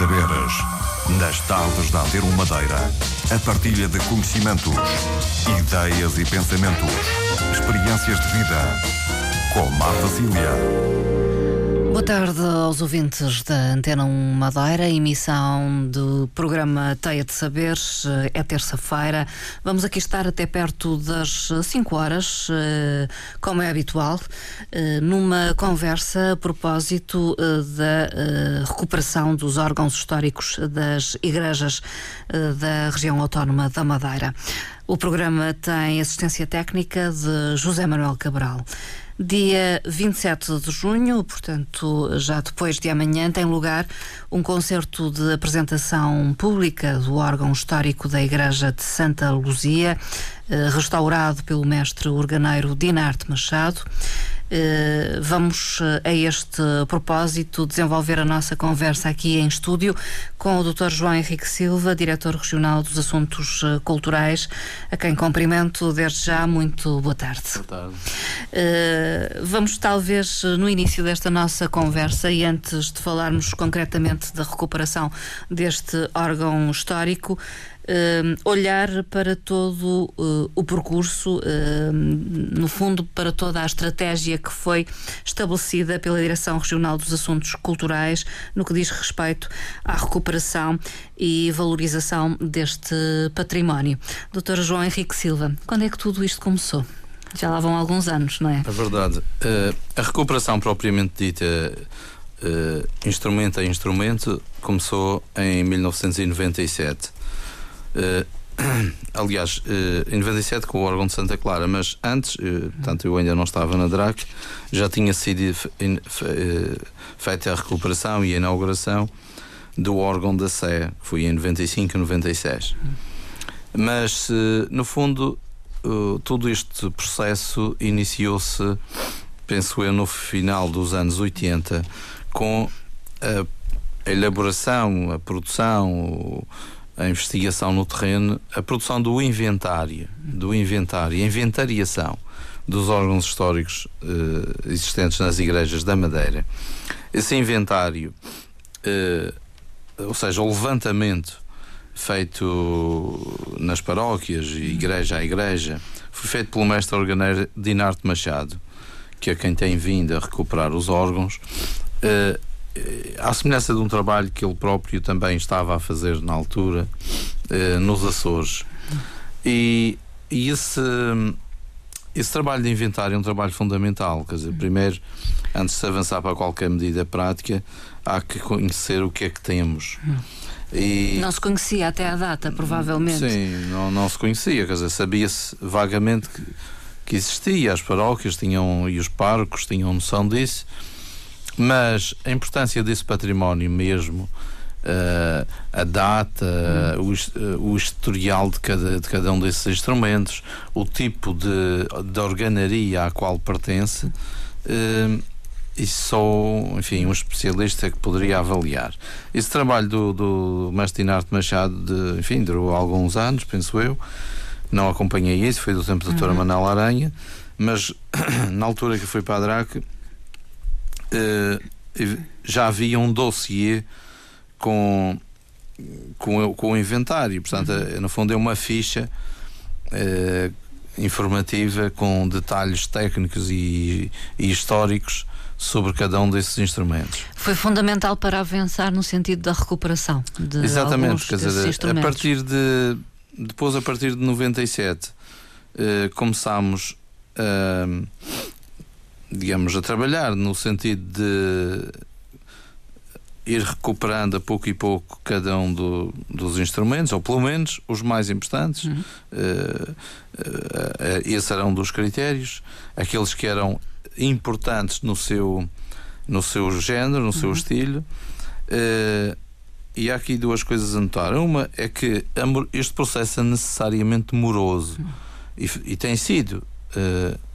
saberes. Nas tardes da Antena Madeira, a partilha de conhecimentos, ideias e pensamentos, experiências de vida. Com Marta Cília. Boa tarde aos ouvintes da Antena 1 Madeira, emissão do programa Teia de Saberes. É terça-feira. Vamos aqui estar até perto das 5 horas, eh, como é habitual, eh, numa conversa a propósito eh, da recuperação dos órgãos históricos das igrejas da região autónoma da Madeira. O programa tem assistência técnica de José Manuel Cabral. Dia 27 de junho, portanto, já depois de amanhã, tem lugar um concerto de apresentação pública do órgão histórico da Igreja de Santa Luzia, eh, restaurado pelo mestre organeiro Dinarte Machado. Eh, vamos eh, a este propósito desenvolver a nossa conversa aqui em estúdio com o Dr. João Henrique Silva, diretor regional dos Assuntos eh, Culturais, a quem cumprimento desde já. Muito boa tarde. Boa tarde. Vamos, talvez, no início desta nossa conversa e antes de falarmos concretamente da recuperação deste órgão histórico, olhar para todo uh, o percurso, uh, no fundo, para toda a estratégia que foi estabelecida pela Direção Regional dos Assuntos Culturais no que diz respeito à recuperação e valorização deste património. Doutora João Henrique Silva, quando é que tudo isto começou? Já lá vão alguns anos, não é? É verdade. a recuperação propriamente dita, instrumento a instrumento, começou em 1997. Uh, aliás, uh, em 97 com o órgão de Santa Clara, mas antes, uh, portanto eu ainda não estava na DRAC, já tinha sido feita a recuperação e a inauguração do órgão da Sé, foi em 95 e 96. Mas, no fundo, todo este processo iniciou-se, penso eu, no final dos anos 80, com a elaboração, a produção, a investigação no terreno, a produção do inventário, do inventário, a inventariação dos órgãos históricos eh, existentes nas igrejas da Madeira. Esse inventário, eh, ou seja, o levantamento feito nas paróquias, igreja a igreja, foi feito pelo mestre organeiro Dinarte Machado, que é quem tem vindo a recuperar os órgãos. Eh, à semelhança de um trabalho que ele próprio também estava a fazer na altura, eh, nos Açores. E, e esse, esse trabalho de inventário é um trabalho fundamental. Quer dizer, primeiro, antes de se avançar para qualquer medida prática, há que conhecer o que é que temos. E... Não se conhecia até à data, provavelmente. Sim, não, não se conhecia, quer dizer, sabia-se vagamente que, que existia, as paróquias tinham e os parcos tinham noção disso mas a importância desse património mesmo, uh, a data, uh, o, uh, o, historial de cada, de cada um desses instrumentos, o tipo de, de organaria à qual pertence, uh, isso só, enfim, um especialista que poderia avaliar. Esse trabalho do, do mestre Inarte Machado, de, enfim, durou alguns anos, penso eu. Não acompanhei isso, foi do tempo da doutora uhum. Manela Aranha, mas na altura que fui para a DRAC, uh, já havia um dossiê com, com, com o inventário. Portanto, uhum. no fundo, é uma ficha uh, informativa com detalhes técnicos e, e históricos sobre cada um desses instrumentos. Foi fundamental para avançar no sentido da recuperação de Exatamente, quer dizer, a partir de depois a partir de 97 uh, começámos a uh, digamos, a trabalhar no sentido de ir recuperando a pouco e pouco cada um do, dos instrumentos, ou pelo menos os mais importantes. Uhum. Uh, uh, esse era um dos critérios. Aqueles que eram importantes no seu, no seu género, no uhum. seu estilo. Uh, e há aqui duas coisas a notar. Uma é que este processo é necessariamente moroso uhum. e, e, tem sido. Uh,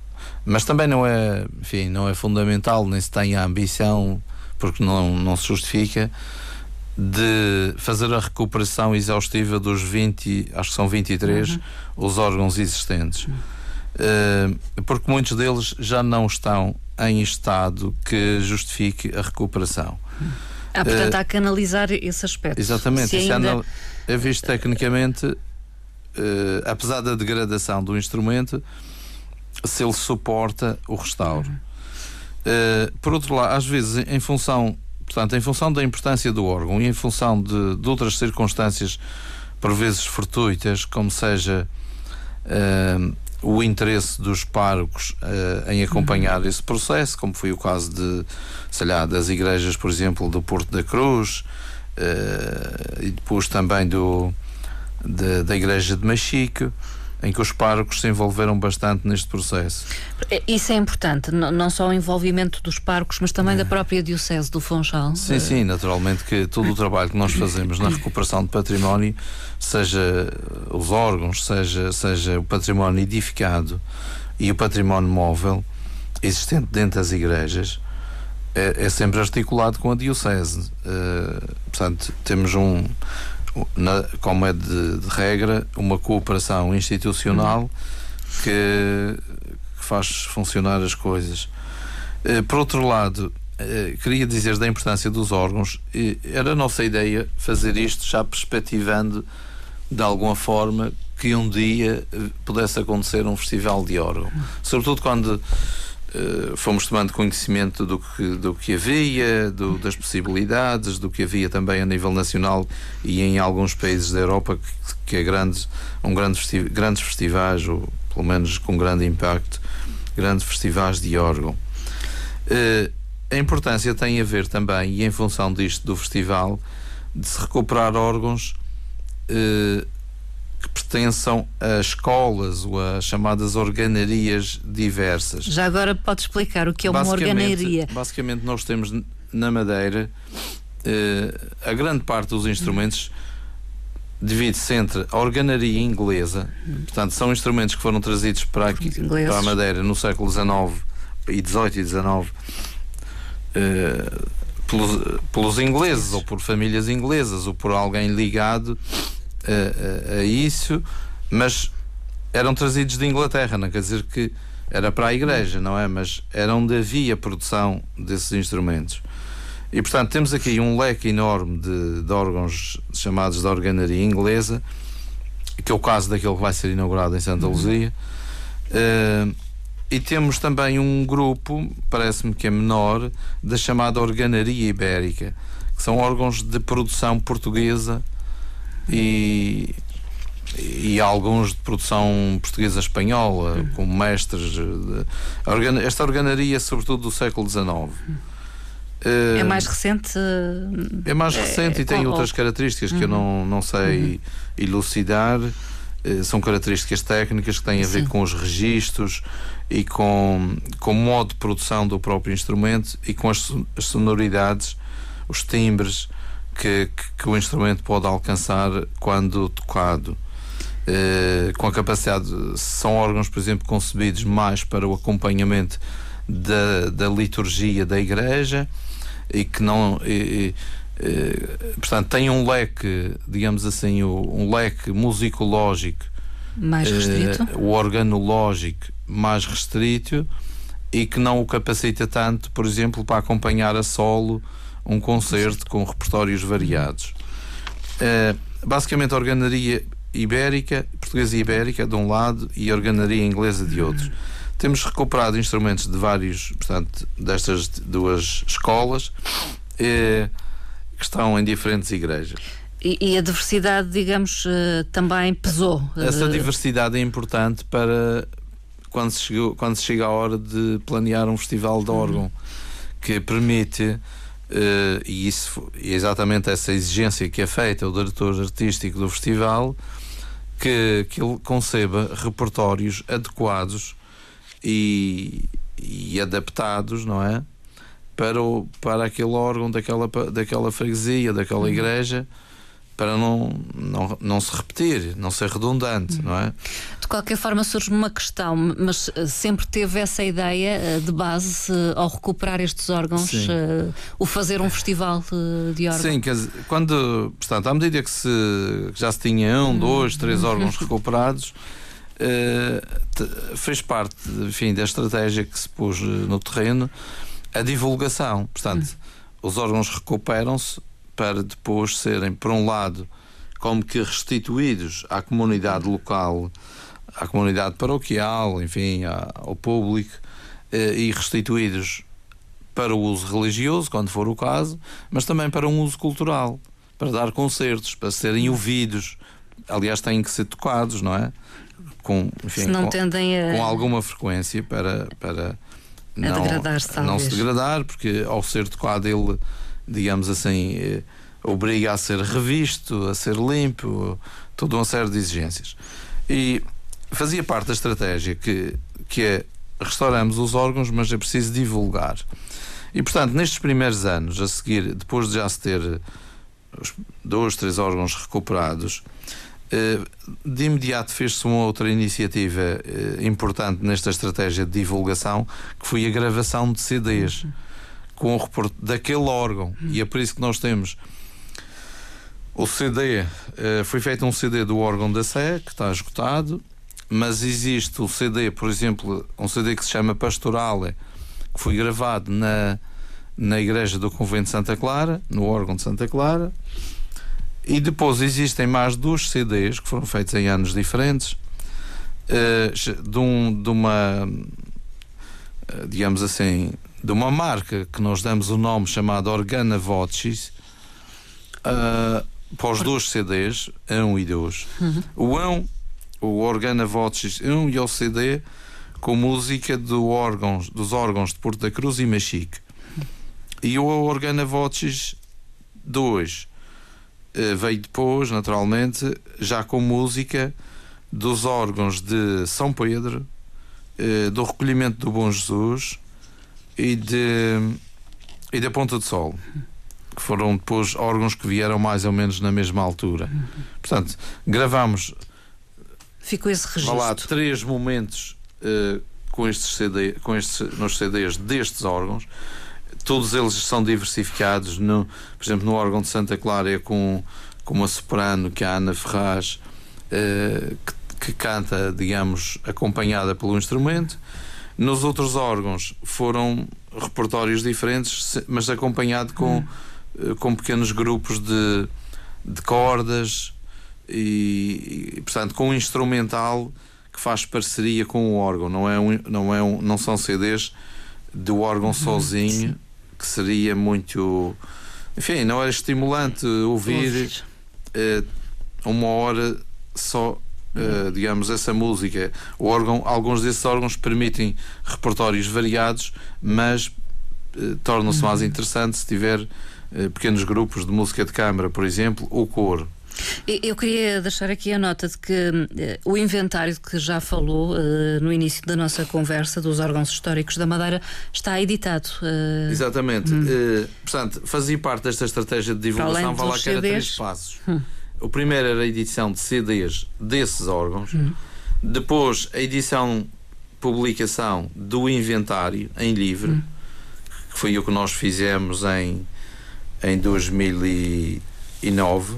mas também não é, enfim, não é fundamental, nem se tem a ambição, porque não, não se justifica, de fazer a recuperação exaustiva dos 20, acho que são 23, uhum. os órgãos existentes. Uh, porque muitos deles já não estão em estado que justifique a recuperação. Ah, portanto, uh, há que analisar esse aspecto. Exatamente, Se ainda... é visto tecnicamente, uh, apesar da degradação do instrumento, se ele suporta o restauro. Uhum. Uh, por outro lado, às vezes, em função, portanto, em função da importância do órgão e em função de, de outras circunstâncias, por vezes fortuitas, como seja uh, o interesse dos párocos uh, em acompanhar uhum. esse processo, como foi o caso de, sei lá, das igrejas, por exemplo, do Porto da Cruz e depois também do, de, da igreja de Machico em que os párocos se envolveram bastante neste processo. É, isso é importante, não só o envolvimento dos párocos, mas também é. da própria Diocese do Funchal. Sim, sim, naturalmente que todo o trabalho que nós fazemos na recuperação de património, seja os órgãos, seja, seja o património edificado e o património móvel existente dentro das igrejas, é, é sempre articulado com a Diocese. Uh, portanto, temos um na, como é de, de, regra, uma cooperação institucional que, que, faz funcionar as coisas. Eh, por outro lado, eh, queria dizer da importância dos órgãos, era a nossa ideia fazer isto já perspectivando de alguma forma que um dia eh, pudesse acontecer um festival de órgão. Sobretudo quando eh, fomos tomando conhecimento do que, do que havia, do, das possibilidades, do que havia também a nível nacional e em alguns países da Europa que, que é grandes, um grande festi grandes festivais, ou pelo menos com grande impacto, grandes festivais de órgão. Uh, a importância tem a ver também, e em função disto do festival, de se recuperar órgãos uh, que pertençam a escolas ou a chamadas organarias diversas. Já agora pode explicar o que é uma organaria? Basicamente, nós temos na Madeira eh, a grande parte dos instrumentos divide-se entre a organaria inglesa, portanto, são instrumentos que foram trazidos para, aqui, para a Madeira no século XIX e XVIII e XIX. Eh, pelos, pelos ingleses ou por famílias inglesas ou por alguém ligado a, a, a isso, mas eram trazidos de Inglaterra, não quer dizer que era para a igreja, não é? Mas era onde havia produção desses instrumentos. E portanto temos aqui um leque enorme de, de órgãos chamados de organaria inglesa, que é o caso daquele que vai ser inaugurado em Santa Luzia. Uh, e temos também um grupo, parece-me que é menor, da chamada organaria ibérica, que são órgãos de produção portuguesa e, e alguns de produção portuguesa espanhola, uhum. como mestres. De, esta organaria, sobretudo do século XIX. É mais recente? É mais recente é, e tem outras características que eu não, uhum. não sei uhum. elucidar. Eh, são características técnicas que têm a ver Sim. com os registros e com, com o modo de produção do próprio instrumento e com as, as sonoridades, os timbres que, que, que o instrumento pode alcançar quando tocado. Uh, com a capacidade, são órgãos, por exemplo, concebidos mais para o acompanhamento da, da liturgia da igreja e que não. E, e, portanto, tem um leque, digamos assim, um leque musicológico mais restrito, uh, o organológico mais restrito e que não o capacita tanto, por exemplo, para acompanhar a solo um concerto com repertórios variados. Uh, basicamente, a organaria ibérica, portuguesa e ibérica de um lado e a organaria inglesa de outro. Temos recuperado instrumentos de vários, portanto, destas duas escolas uh, que estão em diferentes igrejas. E, e a diversidade, digamos, uh, também pesou. Essa diversidade é importante para quando se, chegou, quando se chega a hora de planear um festival de órgão que permite Uh, e isso é exatamente essa exigência que é feita ao diretor artístico do festival que, que ele conceba repertórios adequados e, e adaptados, não é? Para, o, para aquele órgão daquela, daquela freguesia, daquela uhum. igreja para não, não, não se repetir, não ser redundante, não é? De qualquer forma surge uma questão, mas eh, sempre teve essa ideia eh, de base ao recuperar estes órgãos, uh, o fazer um festival de órgãos? Sim, quer dizer, quando, portanto, à medida que, se, que já se tinha um, dois, três uhum. órgãos recuperados, uh, fez parte, enfim, da estratégia que se pôs no terreno a divulgação, portanto os órgãos recuperam-se para depois serem, por um lado, como que restituídos à comunidade local, à comunidade paroquial, enfim, ao público, eh, e restituídos para o uso religioso, quando for o caso, mas também para um uso cultural, para dar concertos, para serem ouvidos. Aliás, têm que ser tocados, não é? Com, enfim, com, a... com alguma frequência para, para não, não se degradar, porque ao ser tocado ele, digamos assim, eh, obriga a ser revisto, a ser limpo, toda uma série de exigências. E fazia parte da estratégia que, que é restauramos os órgãos, mas é preciso divulgar. E, portanto, nestes primeiros anos, a seguir, depois de já se ter os dois, três órgãos recuperados, eh, de imediato fez-se uma outra iniciativa eh, importante nesta estratégia de divulgação, que foi a gravação de CDs com o reporte daquele órgão. E é por isso que nós temos o CD. Eh, foi feito um CD do órgão da Sé, que está esgotado, mas existe o CD, por exemplo, um CD que se chama Pastorale que foi gravado na, na igreja do Convento de Santa Clara, no órgão de Santa Clara. E depois existem mais dois CDs que foram feitos em anos diferentes, uh, de, um, de uma, digamos assim, de uma marca que nós damos o nome chamado Organa Voces, uh, para os dois CDs, 1 e 2. Uhum. O 1, o Organa Voces 1 e o CD com música do órgãos, dos órgãos de Porto da Cruz e Machique. E o Organa Voces 2 eh, veio depois, naturalmente, já com música dos órgãos de São Pedro, eh, do recolhimento do Bom Jesus e, de, e da Ponta de Sol que foram depois órgãos que vieram mais ou menos na mesma altura. Portanto, gravamos Ficou esse registro. Lá, três momentos uh, com estes CD, com estes, nos CDs destes órgãos. Todos eles são diversificados. No, por exemplo, no órgão de Santa Clara é com, com uma soprano, que é a Ana Ferraz, uh, que, que canta, digamos, acompanhada pelo instrumento. Nos outros órgãos foram repertórios diferentes, mas acompanhado com, hum. com pequenos grupos de, de cordas e, e, portanto, com um instrumental que faz parceria com o órgão, não, é um, não, é um, não são CDs do órgão uhum, sozinho, sim. que seria muito. Enfim, não era estimulante ouvir uh, uma hora só, uh, digamos, essa música. O órgão, alguns desses órgãos permitem repertórios variados, mas uh, tornam-se uhum. mais interessante se tiver pequenos grupos de música de câmara, por exemplo, ou coro. Eu queria deixar aqui a nota de que uh, o inventário que já falou uh, no início da nossa conversa dos órgãos históricos da Madeira está editado. Uh... Exatamente. Hum. portanto, fazia parte desta estratégia de divulgação, vai lá que era três passos. Hum. O primeiro era a edição de CDs desses órgãos, hum. depois a edição, publicação do inventário em livre, hum. que foi o que nós fizemos em, em 2009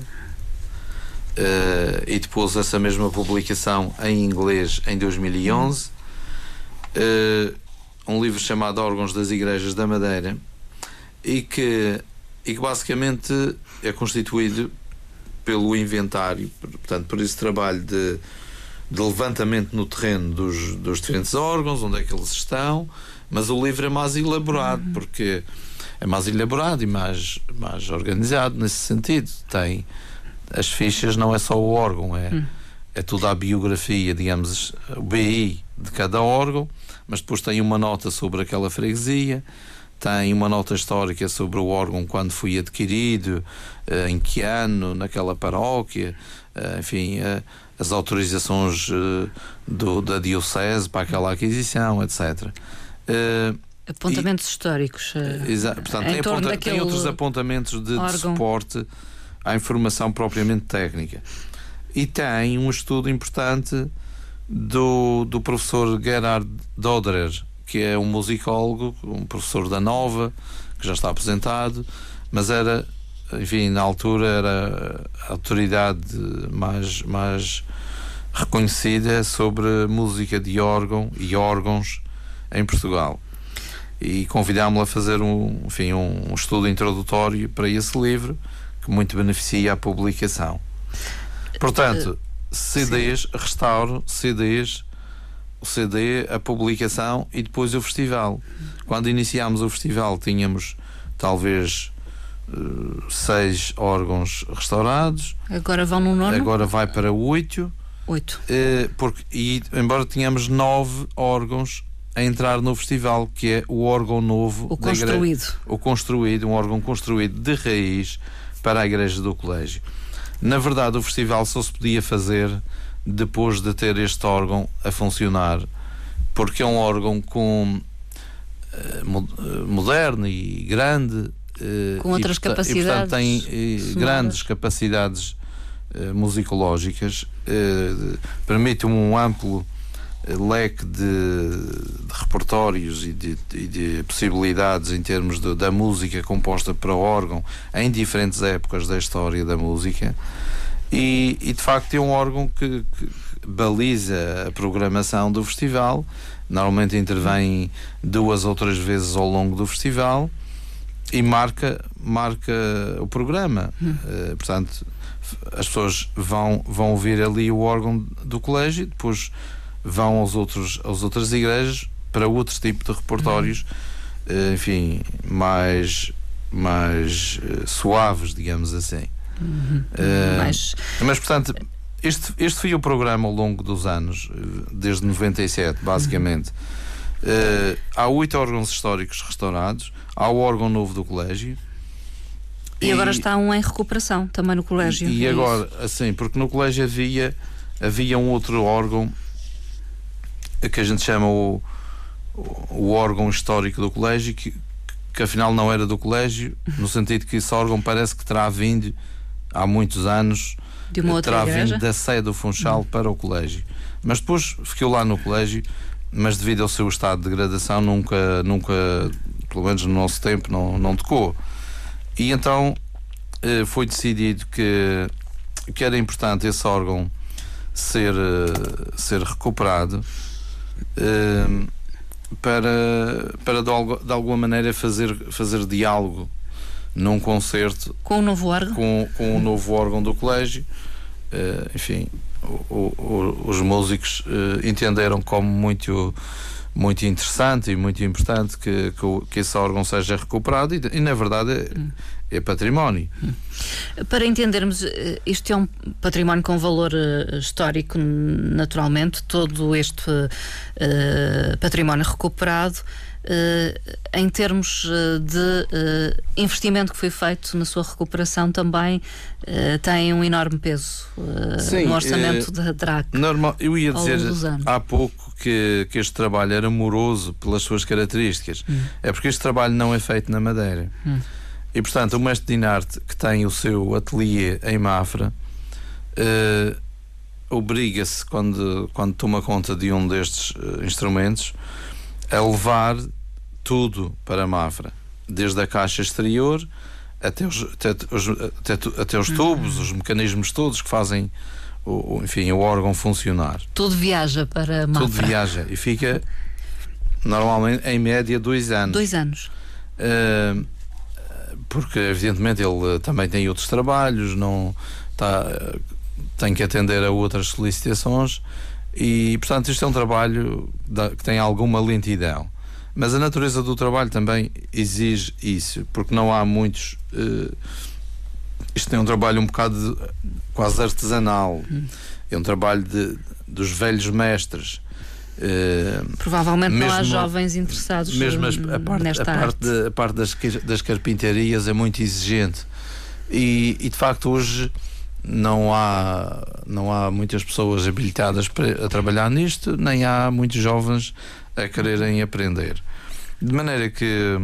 Uh, e depois essa mesma publicação em inglês em 2011. Uh, eh, um livro chamado Órgãos das Igrejas da Madeira e que, e que basicamente é constituído pelo inventário, portanto, por esse trabalho de, de levantamento no terreno dos, dos diferentes órgãos, onde é que eles estão, mas o livro é mais elaborado, uhum. porque é mais elaborado e mais, mais organizado nesse sentido. Tem as fichas não é só o órgão, é, hum. é toda a biografia, digamos, o BI de cada órgão, mas depois tem uma nota sobre aquela freguesia, tem uma nota histórica sobre o órgão quando foi adquirido, eh, em que ano, naquela paróquia, eh, enfim, eh, as autorizações do, da Diocese para aquela aquisição, etc. Apontamentos e, históricos. Exato, portanto, tem, aponta, tem, outros apontamentos de, de suporte à informação propriamente técnica. E tem um estudo importante do, do professor Gerhard Doderer, que é um musicólogo, um professor da Nova, que já está aposentado, mas era, enfim, na altura era a autoridade mais, mais reconhecida sobre música de órgão e órgãos em Portugal. e convidámo-lo a fazer um, enfim, um, estudo introdutório para esse livro que muito beneficia a publicação. Portanto, CDs, Sim. restauro, CDs, CD, a publicação e depois o festival. Quando iniciámos o festival tínhamos talvez uh, seis órgãos restaurados. Agora vão no nono? Agora vai para oito. Oito. Uh, porque, e embora tenhamos nove órgãos a entrar no festival, que é o órgão novo. O construído. Igreja, o construído, um órgão construído de raiz para a igreja do colégio. Na verdade, o festival só se podia fazer depois de ter este órgão a funcionar, porque é um órgão com uh, moderno e grande. Uh, com outras e, capacidades. E, portanto, tem uh, grandes capacidades musicológicas, permite um amplo leque de, de repertórios e de, de, de, possibilidades em termos da música composta para órgão em diferentes épocas da história da música e, e de facto é um órgão que, que, baliza a programação do festival normalmente intervém duas ou três vezes ao longo do festival e marca marca o programa hum. uh, portanto as pessoas vão vão ouvir ali o órgão do colégio depois vão aos outros, às outras igrejas para outro tipo de repertórios, uhum. enfim, mais, mais uh, suaves, digamos assim. Uhum. Uh, mas... mas, portanto, este, este foi o programa ao longo dos anos, desde 97, basicamente. Uhum. Uh, há oito órgãos históricos restaurados, há o órgão novo do colégio. E, e agora está um em recuperação também no colégio. E, e é agora, isso? assim, porque no colégio havia, havia um outro órgão que a gente chama o, o órgão histórico do colégio, que, que afinal não era do colégio, no sentido que esse órgão parece que terá vindo há muitos anos, de uma outra terá igreja? vindo da sede do Funchal para o colégio. Mas depois ficou lá no colégio, mas devido ao seu estado de degradação, nunca, nunca pelo menos no nosso tempo, não, não tocou. E então eh, foi decidido que, que era importante esse órgão ser, eh, ser recuperado para, para de, de, alguma maneira fazer, fazer diálogo num concerto com o novo órgão, com, com o novo órgão do colégio. Uh, enfim, o, o, os músicos uh, entenderam como muito muito interessante e muito importante que, que, que esse órgão seja recuperado e, e na verdade é, hum é património. Para entendermos, eh, isto é um património com valor histórico, naturalmente, todo este uh, património recuperado. Uh, em termos de uh, investimento que foi feito na sua recuperação também tem um enorme peso Sim, no orçamento da DRAC. Normal, eu ia dizer há pouco que, que este trabalho era moroso pelas suas características. Hum. É porque este trabalho não é feito na Madeira. Hum. E portanto, o mestre Dinarte, que tem o seu ateliê em Mafra, obriga-se, quando, quando toma conta de um destes uh, instrumentos, a levar tudo para Mafra, desde a caixa exterior até os, até, os, até, até os tubos, os mecanismos todos que fazem o, enfim, o órgão funcionar. Tudo viaja para Mafra. Tudo viaja e fica normalmente em média dois anos. Dois anos. Uh, porque evidentemente ele eh, também tem outros trabalhos, não está, eh, tem que atender a outras solicitações e, portanto, isto é um trabalho que tem alguma lentidão. Mas a natureza do trabalho também exige isso, porque não há muitos. Uh, isto é um trabalho um bocado de, quase artesanal, é um trabalho de, dos velhos mestres. Uh, Provavelmente mesmo, não há jovens interessados mesmo a parte, nesta a parte, de, a parte das, das carpintarias é muito exigente e, e, de facto hoje não há não há muitas pessoas habilitadas para, a trabalhar nisto nem há muitos jovens a quererem aprender de maneira que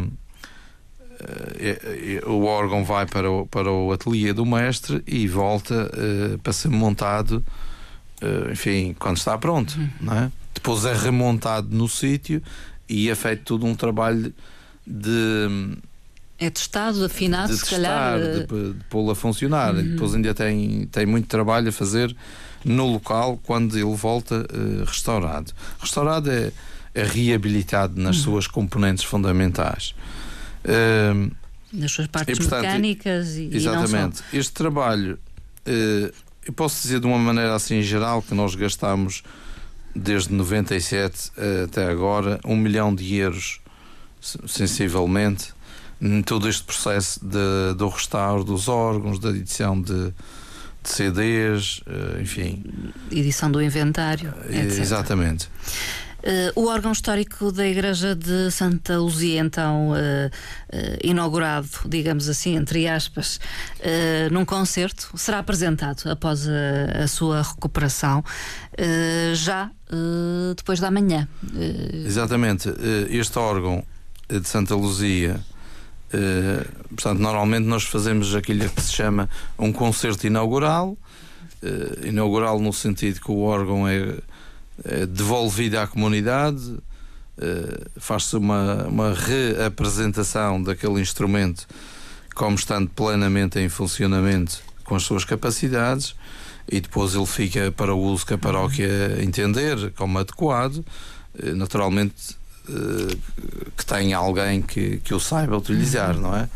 uh, o órgão vai para o, para o ateliê do mestre e volta uh, para ser montado enfim, quando está pronto, uhum. é? depois é remontado no sítio e é feito todo um trabalho de. É testado, afinado, de se testar, calhar. De, eh, de pô-lo a funcionar. Uhum. Depois ainda tem, tem muito trabalho a fazer no local quando ele volta uh, restaurado. Restaurado é reabilitado nas uhum. suas componentes fundamentais. Uh, nas suas partes e, portanto, mecânicas e Exatamente. E este trabalho, uh, eu posso dizer de uma maneira assim geral que nós gastamos desde 97 até agora um milhão de euros, sensivelmente, em todo este processo de, do restauro dos órgãos, da edição de, de CDs, eh, enfim. Edição do inventário. Etc. Exatamente. Uh, o órgão histórico da Igreja de Santa Luzia, então uh, uh, inaugurado, digamos assim, entre aspas, num concerto, será apresentado após a, a sua recuperação, já depois da manhã. Exatamente. este órgão de Santa Luzia. portanto, normalmente nós fazemos aquilo que se chama um concerto inaugural, inaugural no sentido que o órgão é devolvida à comunidade, eh, faz-se uma, uma reapresentação daquele instrumento como estando plenamente em funcionamento com as suas capacidades e depois ele fica para o uso que a paróquia entender como adequado. Eh, naturalmente, eh, que tenha alguém que, que o saiba utilizar, não é?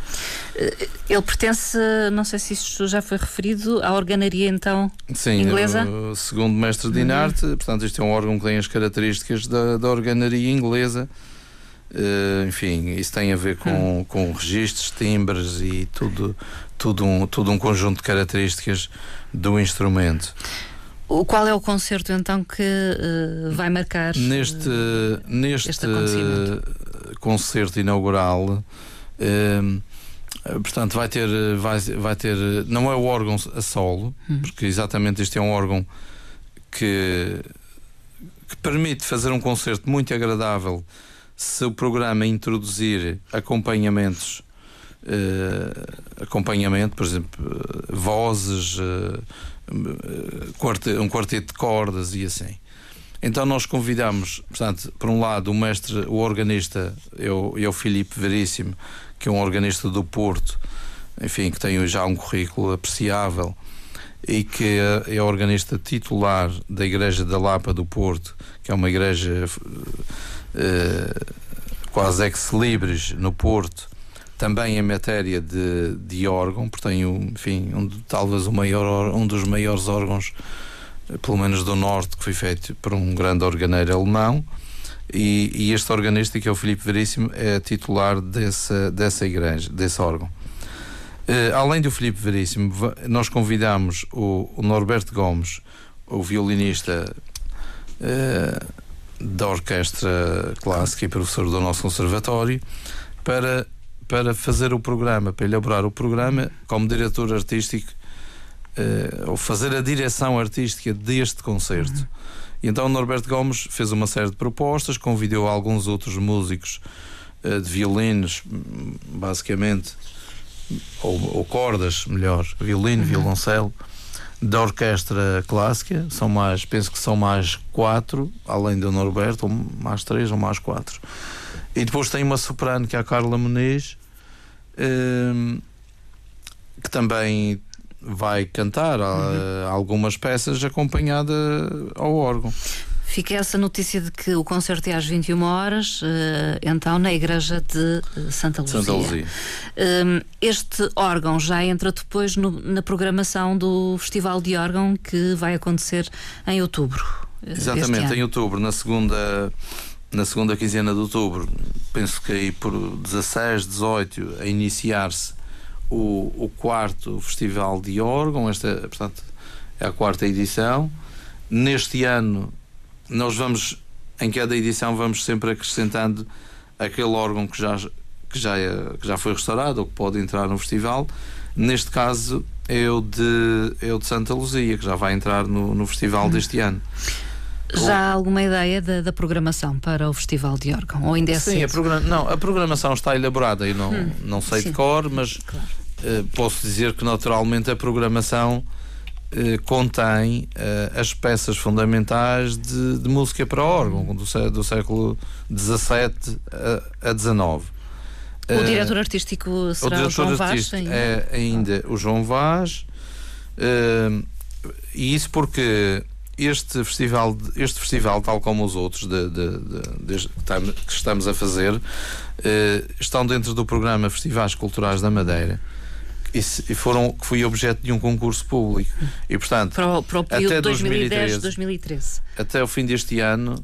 Eh, ele pertence, não sei se isto já foi referido, à organaria então Sim, inglesa? Sim, segundo mestre Dinarte, uhum. portanto isto é um órgão que tem as características da, da organaria inglesa. Uh, enfim, isso tem a ver com, uhum. com registros, timbres e tudo, tudo, um, tudo um conjunto de características do instrumento. O qual é o concerto então que uh, vai marcar neste uh, neste concerto inaugural? Uh, portanto, vai ter vai, vai ter não é o órgão a solo, uhum. porque exatamente este é um órgão que que permite fazer um concerto muito agradável se o programa introduzir acompanhamentos acompanhamento, por exemplo, vozes um quarteto de cordas e assim. Então nós convidamos, portanto, por um lado, o mestre, o organista, eu, eu Filipe Veríssimo, que é um organista do Porto, enfim, que tem já um currículo apreciável e que é, organista titular da Igreja da Lapa do Porto, que é uma igreja uh, quase ex-libris no Porto, também em matéria de, de órgão, porque tem, enfim, um, talvez o maior, um dos maiores órgãos, pelo menos do Norte, que foi feito por um grande organeiro alemão. E, e este organista, que é o Filipe Veríssimo, é titular dessa, dessa igreja, desse órgão. Uh, além do Filipe Veríssimo, nós convidamos o, o Norberto Gomes, o violinista uh, da orquestra clássica e professor do nosso conservatório, para para fazer o programa, para elaborar o programa como diretor artístico, uh, ou fazer a direção artística deste concerto. Uhum. E então Norberto Gomes fez uma série de propostas, convidou alguns outros músicos uh, de violinos, basicamente, ou, ou, cordas, melhor, violino, uhum. violoncelo, da orquestra clássica. São mais, penso que são mais quatro, além do Norberto, ou mais três ou mais quatro. E depois tem uma soprano que é a Carla Muniz, um, que também vai cantar uhum. algumas peças acompanhada ao órgão. Fica essa notícia de que o concerto é às 21 horas, eh, então na igreja de eh, Santa Luzia. Santa Luzia. Este órgão já entra depois no, na programação do Festival de Órgão que vai acontecer em outubro. Exatamente, em outubro, na segunda na segunda quinzena de outubro, penso que aí por 16, 18, a iniciar-se o, o quarto Festival de Órgão, esta, portanto, é a quarta edição. Neste ano, nós vamos, em cada edição, vamos sempre acrescentando aquele órgão que já, que já, é, que já foi restaurado ou que pode entrar no festival. Neste caso, é o de, é o de Santa Luzia, que já vai entrar no, no festival deste ano. Já há alguma ideia da, da, programação para o Festival de órgão? Ou ainda é Sim, a, program... não, a programação está elaborada, eu não, hum, não sei sim. de cor, mas claro. uh, posso dizer que naturalmente a programação uh, contém uh, as peças fundamentais de, de, música para órgão do, do século XVII a, a XIX. O diretor artístico será o, o João Vaz? Ainda? É ainda o João Vaz. e isso porque este festival, este festival, tal como os outros de, de, de, que estamos a fazer, eh, estão dentro do programa Festivais Culturais da Madeira. E, foram que foi objeto de um concurso público. E portanto para o, para o até 2010 2013 até o fim deste ano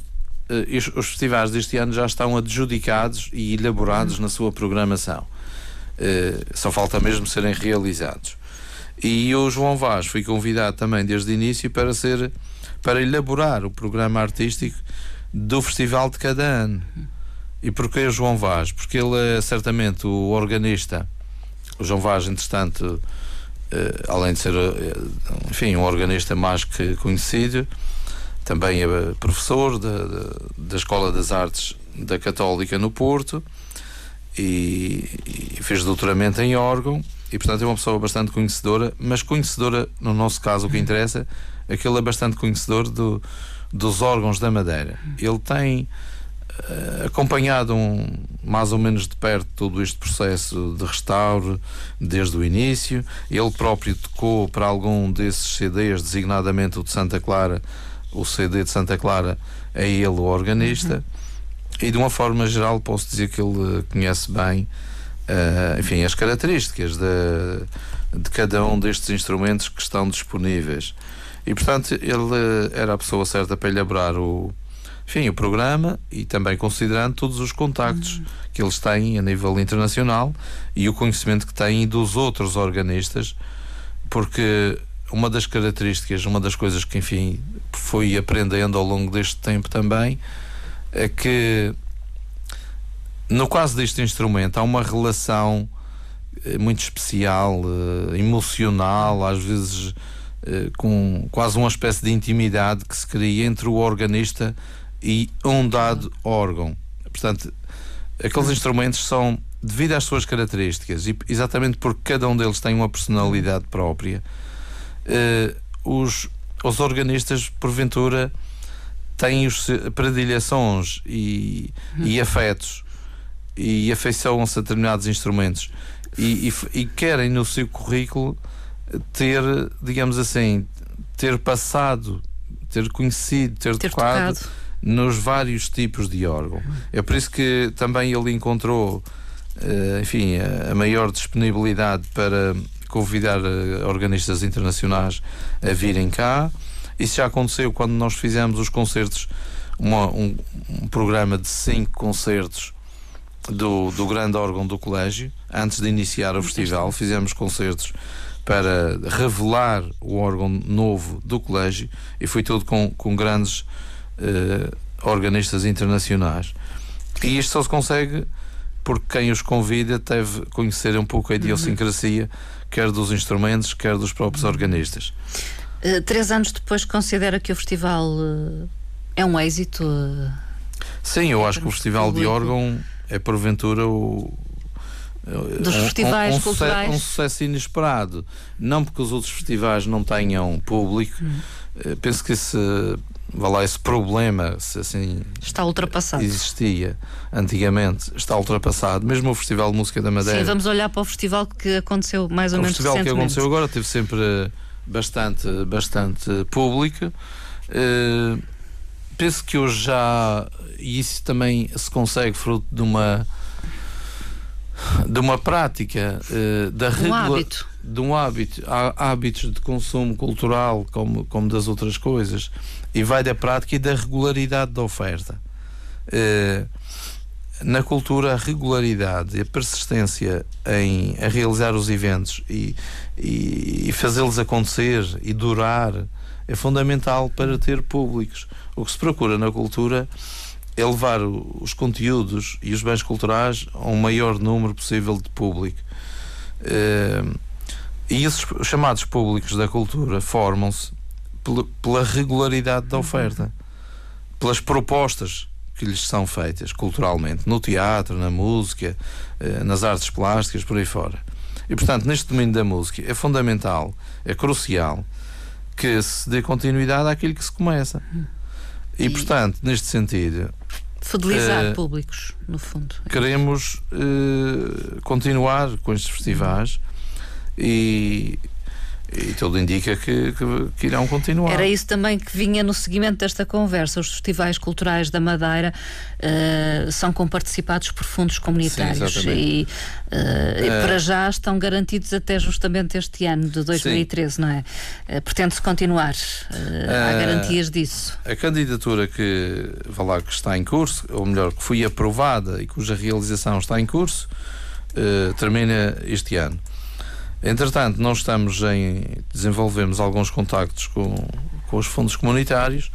eh, os festivais deste ano já estão adjudicados e elaborados na sua programação. Eh, só falta mesmo serem realizados e o João Vaz foi convidado também desde o início para ser para elaborar o programa artístico do festival de cada ano. E porquê o João Vaz? Porque ele é certamente o organista. O João Vaz, entretanto, eh, além de ser, eh, enfim, um organista mais que conhecido, também é professor da, da Escola das Artes da Católica no Porto e, e fez doutoramento em órgão e portanto é uma pessoa bastante conhecedora, mas conhecedora, no nosso caso, o que interessa é que ele é bastante conhecedor do, dos órgãos da Madeira. Ele tem uh, acompanhado um, mais ou menos de perto todo este processo de restauro desde o início. Ele próprio tocou para algum desses CDs, designadamente o de Santa Clara, o CD de Santa Clara, é ele o organista. Uhum. E de uma forma geral posso dizer que ele conhece bem uh, enfim, as características de, de cada um destes instrumentos que estão disponíveis. E, portanto, ele era a pessoa certa para elaborar o, enfim, o programa e também considerando todos os contactos uhum. que eles têm a nível internacional e o conhecimento que têm dos outros organistas, porque uma das características, uma das coisas que, enfim, fui aprendendo ao longo deste tempo também, é que no caso deste instrumento, há uma relação eh, muito especial, eh, emocional, às vezes eh, com quase uma espécie de intimidade que se cria entre o organista e um dado órgão. Portanto, aqueles instrumentos são, devido às suas características, e exatamente porque cada um deles tem uma personalidade própria, os, os organistas, porventura, têm os predileções e, e afetos e afeiçoam-se a determinados instrumentos e, e, e, querem no seu currículo ter, digamos assim, ter passado, ter conhecido, ter, ter tocado, tocado, nos vários tipos de órgão. É por isso que também ele encontrou, eh, enfim, a maior disponibilidade para convidar eh, organistas internacionais a virem cá. Isso já aconteceu quando nós fizemos os concertos, uma, um, um programa de cinco concertos do, do grande órgão do colégio, antes de iniciar o festival, fizemos concertos para revelar o órgão novo do colégio e foi tudo com, com grandes uh, organistas internacionais. E isto só se consegue porque quem os convida deve conhecer um pouco a idiosincrasia, quer dos instrumentos, quer dos próprios organistas. Uh, três anos depois, considera que o festival uh, é um êxito? Sim, eu acho que o Festival de Órgão é porventura o dos festivais um, um, culturais. Um sucesso inesperado. Não porque os outros festivais não tenham público. Hum. Eh, penso que esse, vá lá, esse problema, se assim. Está ultrapassado. Existia antigamente, está ultrapassado. Mesmo o Festival de Música da Madeira. Sim, vamos olhar para o festival que aconteceu mais ou o menos O festival que aconteceu agora teve sempre bastante, bastante público. Uh, penso que hoje já e isso também se consegue fruto de uma de uma prática uh, da um hábito. de um hábito há hábitos de consumo cultural como como das outras coisas e vai da prática e da regularidade da oferta uh, na cultura a regularidade e a persistência em a realizar os eventos e, e, e fazê-los acontecer e durar é fundamental para ter públicos o que se procura na cultura é levar os conteúdos e os bens culturais a um maior número possível de público. Eh, e esses chamados públicos da cultura formam-se pela regularidade da oferta, pelas propostas que lhes são feitas culturalmente, no teatro, na música, eh, nas artes plásticas, por aí fora. E portanto, neste domínio da música, é fundamental, é crucial que se dê continuidade àquilo que se começa. E, e portanto, neste sentido, Fidelizar uh, públicos, no fundo. Queremos uh, continuar com estes festivais e E tudo indica que, que, que, irão continuar. Era isso também que vinha no seguimento desta conversa. Os festivais culturais da Madeira uh, são comparticipados por fundos comunitários Sim, e uh, para já estão garantidos até justamente este ano de 2013, Sim. não é? Pretende-se continuar. há garantias disso. A candidatura que, vá lá, que está em curso, ou melhor, que foi aprovada e cuja realização está em curso, termina este ano. Entretanto, nós estamos em. desenvolvemos alguns contactos com, com os fundos comunitários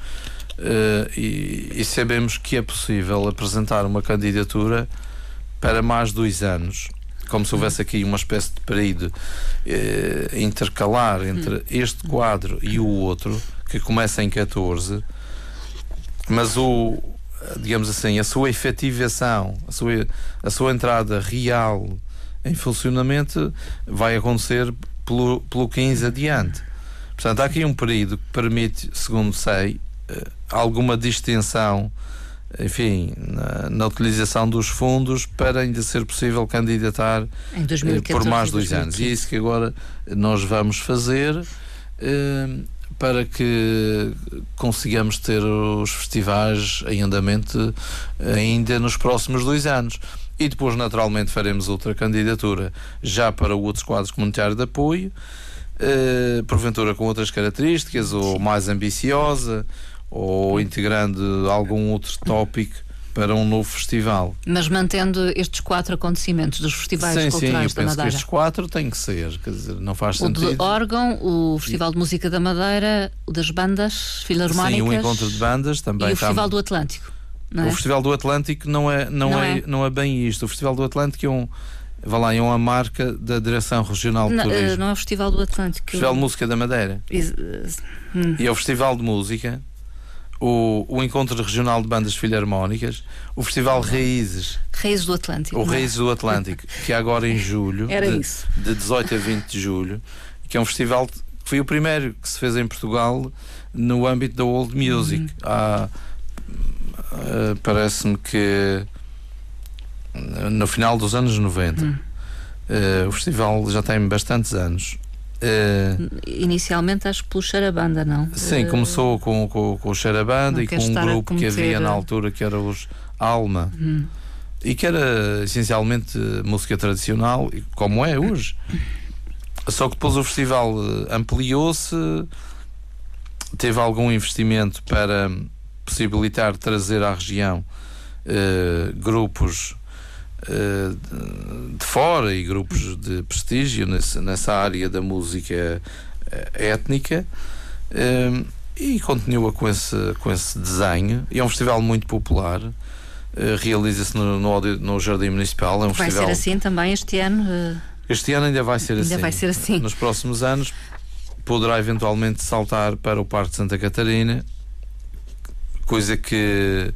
uh, e, e, sabemos que é possível apresentar uma candidatura para mais dois anos. Como se houvesse aqui uma espécie de período uh, intercalar entre hum. este quadro e o outro, que começa em 14, mas o, digamos assim, a sua efetivação, a sua, a sua entrada real em funcionamento vai acontecer pelo, pelo 15 adiante. Portanto, há aqui um período que permite, segundo sei, eh, alguma distensão, enfim, na, na utilização dos fundos para ainda ser possível candidatar 2014, eh, por mais dois anos. E é isso que agora nós vamos fazer eh, para que consigamos ter os festivais em andamento ainda nos próximos dois anos e depois, naturalmente, faremos outra candidatura já para outros quadros comunitários de apoio, uh, porventura com outras características, ou mais ambiciosa, ou integrando algum outro tópico para um novo festival. Mas mantendo estes quatro acontecimentos dos festivais sim, culturais sim, eu da Madeira? Que estes quatro têm que ser, quer dizer, não faz o sentido. O de órgão, o Festival de Música da Madeira, o das bandas filarmónicas. Sim, o encontro de bandas também. E o Festival do Atlântico. É? O Festival do Atlântico não é, não, não é, é, não é bem isto. O Festival do Atlântico é um. Vá lá, é uma marca da Direção Regional de não, Turismo. Não é o Festival do Atlântico. O Festival de Música da Madeira. Hum. E é o Festival de Música, o, o Encontro Regional de Bandas Filarmónicas, o Festival Raízes. Raízes do Atlântico. O é? Raízes do Atlântico, que é agora em julho. Era de, isso. De 18 a 20 de julho, que é um festival que foi o primeiro que se fez em Portugal no âmbito da Old Music. Uhum. Há uh, parece-me que no final dos anos 90. Hum. Uh, o festival já tem bastantes anos. Uh, Inicialmente acho que pelo Xarabanda, não? Sim, começou com, com, com o Xarabanda e com um grupo que havia na altura que era os Alma hum. e que era essencialmente música tradicional, como é hoje. Só que depois o festival ampliou-se, teve algum investimento para possibilitar trazer à região uh, grupos uh, de fora e grupos de prestígio nesse, nessa área da música eh, étnica e continua com esse, com esse desenho. E é um festival muito popular. Realiza-se no, no, no, Jardim Municipal. É um vai festival... ser assim também este ano? Este ano ainda vai ser ainda assim. Vai ser assim. Nos próximos anos poderá eventualmente saltar para o Parque de Santa Catarina coisa que,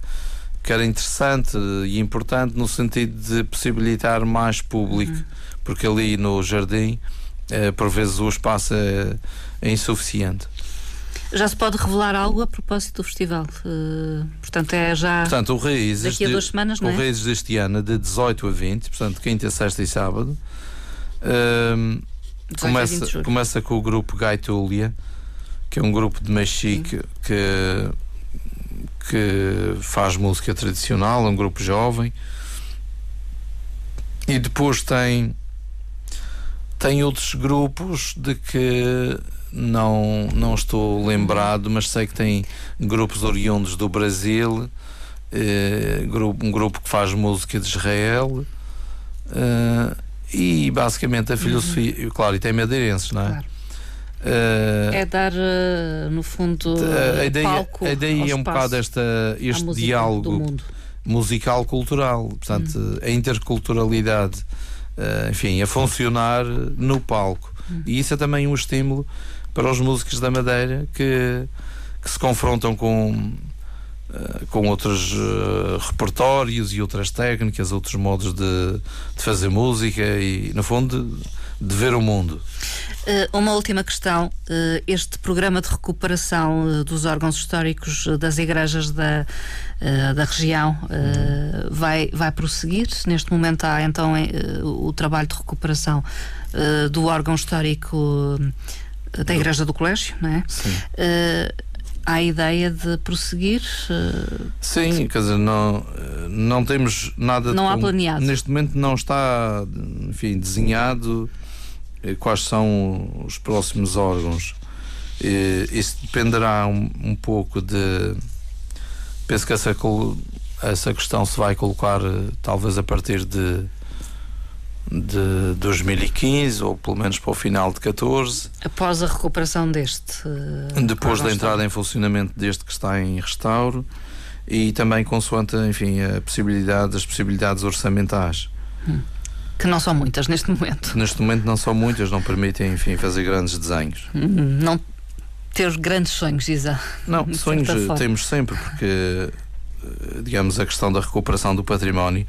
que era interessante e importante no sentido de possibilitar mais público, uhum. porque ali no jardim, eh, por vezes, o espaço é, é, insuficiente. Já se pode revelar algo a propósito do festival? Uh, portanto, é já. Portanto, o Raízes. Daqui a duas semanas, não é? O Raízes deste ano, de 18 a 20, portanto, quinta, sexta e sábado. Uh, começa, começa com o grupo Gaitulia, que é um grupo de Mexique que que faz música tradicional, é um grupo jovem. E depois tem tem outros grupos de que não, não estou lembrado, mas sei que tem grupos oriundos do Brasil, eh, um grupo que faz música de Israel eh, e basicamente a filosofia, uhum. claro, e tem madeirenses, não é? Claro. Uh, é dar, uh, no fundo, a ideia, palco a ideia é um bocado esta, este diálogo musical-cultural, portanto, hum. a interculturalidade, uh, enfim, a funcionar no palco. Hum. E isso é também um estímulo para os músicos da Madeira que, que se confrontam com, com outros repertórios e outras técnicas, outros modos de, de fazer música e, no fundo, de ver o mundo. Uh, uma última questão. Uh, este programa de recuperação uh, dos órgãos históricos das igrejas da, da região vai, vai prosseguir? Neste momento há então o trabalho de recuperação do órgão histórico da Igreja do Colégio, não é? Sim. Há a ideia de prosseguir? Sim, quer dizer, não, não temos nada Não há planeado. Neste momento não está, enfim, desenhado quais são os próximos órgãos. Isso dependerá um, um pouco de. Penso que essa, essa questão se vai colocar talvez a partir de de 2015 ou pelo menos para o final de 14. Após a recuperação deste. Depois da entrada em funcionamento deste que está em restauro e também consoante, enfim, a possibilidade, as possibilidades orçamentais. Hum. Que não são muitas neste momento. Neste momento não são muitas, não permitem, enfim, fazer grandes desenhos. Hum, não ter grandes sonhos, Isa. Não, sonhos temos sempre, porque, eh, digamos, a questão da recuperação do património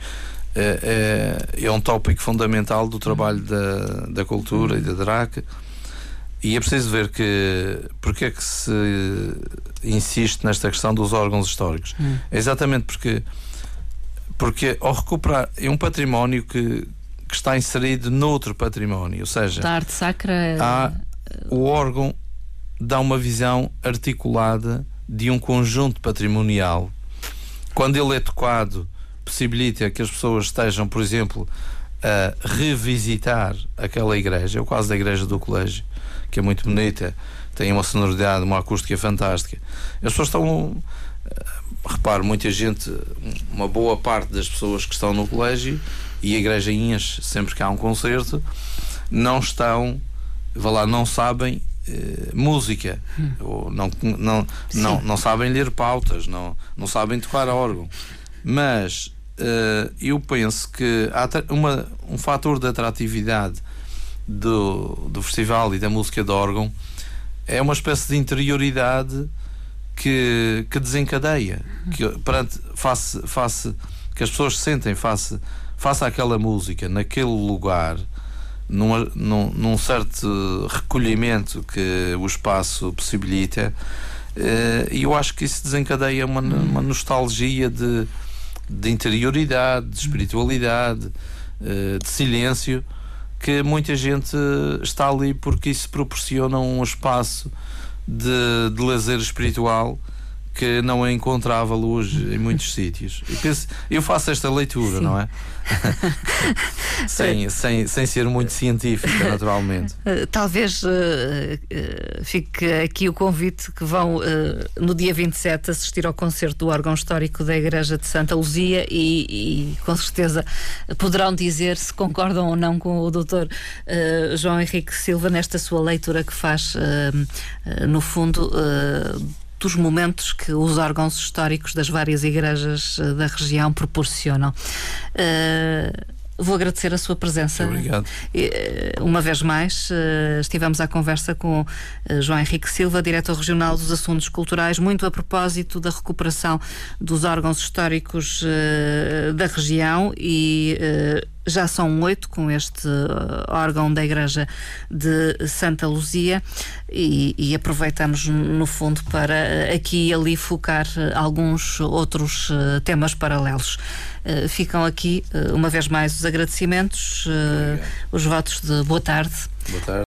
é, é, é, um tópico fundamental do trabalho da, da cultura e da DRAC. E é preciso ver que porque é que se insiste nesta questão dos órgãos históricos. Hum. É exatamente porque porque ao recuperar é um património que, que está inserido noutro património, ou seja, da arte sacra há, o órgão dá uma visão articulada de um conjunto patrimonial. Quando ele é tocado possibilita que as pessoas estejam, por exemplo, a revisitar aquela igreja, é o caso da igreja do colégio, que é muito bonita, tem uma sonoridade, uma acústica fantástica. As pessoas estão. Eh, reparo, muita gente, uma boa parte das pessoas que estão no colégio e a igreja sempre que há um concerto, não estão, vá lá, não sabem eh, música, hum. ou não, não, não, não sabem ler pautas, não, não sabem tocar órgão. Mas uh, eu penso que há uma, um fator de atratividade do, do festival e da música de órgão é uma espécie de interioridade que, que desencadeia que perante, face, face, que as pessoas sentem face, face àquela música naquele lugar num, num, num certo recolhimento que o espaço possibilita eh, e eu acho que isso desencadeia uma, uma nostalgia de de interioridade, de espiritualidade, eh, de silêncio, que muita gente está ali porque isso proporciona um espaço de, de lazer espiritual que não é encontrável hoje em muitos sítios. Eu, penso, eu faço esta leitura, Sim. não é? sem, sem, sem ser muito científica, naturalmente. Eh, talvez uh, uh, fique aqui o convite que vão uh, no dia 27 assistir ao concerto do órgão histórico da Igreja de Santa Luzia e, e com certeza poderão dizer se concordam ou não com o doutor João Henrique Silva nesta sua leitura que faz, no fundo dos momentos que os órgãos históricos das várias igrejas eh, da região proporcionam. Uh, Vou agradecer a sua presença. Obrigado. Eh, uma vez mais, estivemos à conversa com João Henrique Silva, diretor regional dos Assuntos Culturais, muito a propósito da recuperação dos órgãos históricos da região e já são oito com este órgão da Igreja de Santa Luzia e, e, aproveitamos no fundo para aqui e ali focar alguns outros temas paralelos. Ficam aqui uma vez mais os agradecimentos, os votos de boa tarde. Boa tarde.